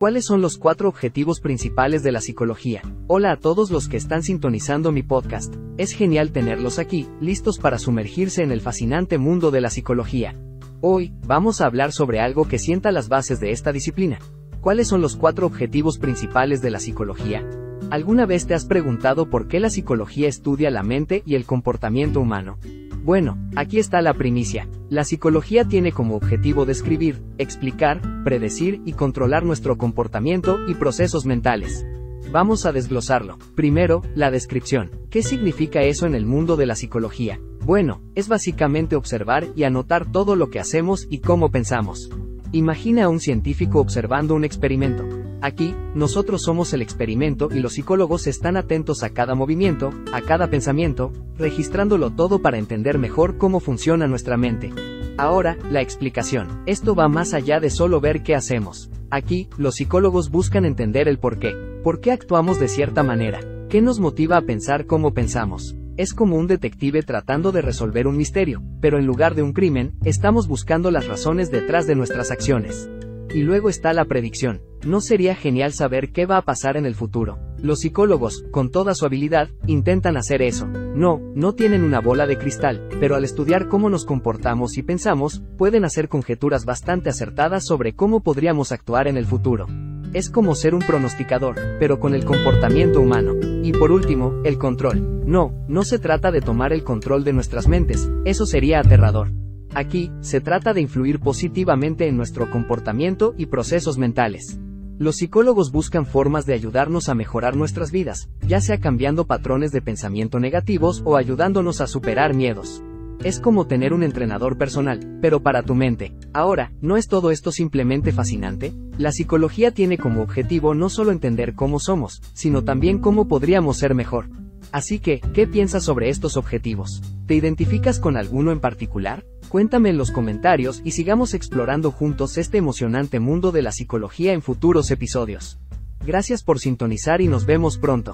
¿Cuáles son los cuatro objetivos principales de la psicología? Hola a todos los que están sintonizando mi podcast. Es genial tenerlos aquí, listos para sumergirse en el fascinante mundo de la psicología. Hoy, vamos a hablar sobre algo que sienta las bases de esta disciplina. ¿Cuáles son los cuatro objetivos principales de la psicología? ¿Alguna vez te has preguntado por qué la psicología estudia la mente y el comportamiento humano? Bueno, aquí está la primicia. La psicología tiene como objetivo describir, explicar, predecir y controlar nuestro comportamiento y procesos mentales. Vamos a desglosarlo. Primero, la descripción. ¿Qué significa eso en el mundo de la psicología? Bueno, es básicamente observar y anotar todo lo que hacemos y cómo pensamos. Imagina a un científico observando un experimento. Aquí, nosotros somos el experimento y los psicólogos están atentos a cada movimiento, a cada pensamiento, registrándolo todo para entender mejor cómo funciona nuestra mente. Ahora, la explicación. Esto va más allá de solo ver qué hacemos. Aquí, los psicólogos buscan entender el por qué. ¿Por qué actuamos de cierta manera? ¿Qué nos motiva a pensar cómo pensamos? Es como un detective tratando de resolver un misterio, pero en lugar de un crimen, estamos buscando las razones detrás de nuestras acciones. Y luego está la predicción. ¿No sería genial saber qué va a pasar en el futuro? Los psicólogos, con toda su habilidad, intentan hacer eso. No, no tienen una bola de cristal, pero al estudiar cómo nos comportamos y pensamos, pueden hacer conjeturas bastante acertadas sobre cómo podríamos actuar en el futuro. Es como ser un pronosticador, pero con el comportamiento humano. Y por último, el control. No, no se trata de tomar el control de nuestras mentes, eso sería aterrador. Aquí, se trata de influir positivamente en nuestro comportamiento y procesos mentales. Los psicólogos buscan formas de ayudarnos a mejorar nuestras vidas, ya sea cambiando patrones de pensamiento negativos o ayudándonos a superar miedos. Es como tener un entrenador personal, pero para tu mente. Ahora, ¿no es todo esto simplemente fascinante? La psicología tiene como objetivo no solo entender cómo somos, sino también cómo podríamos ser mejor. Así que, ¿qué piensas sobre estos objetivos? ¿Te identificas con alguno en particular? Cuéntame en los comentarios y sigamos explorando juntos este emocionante mundo de la psicología en futuros episodios. Gracias por sintonizar y nos vemos pronto.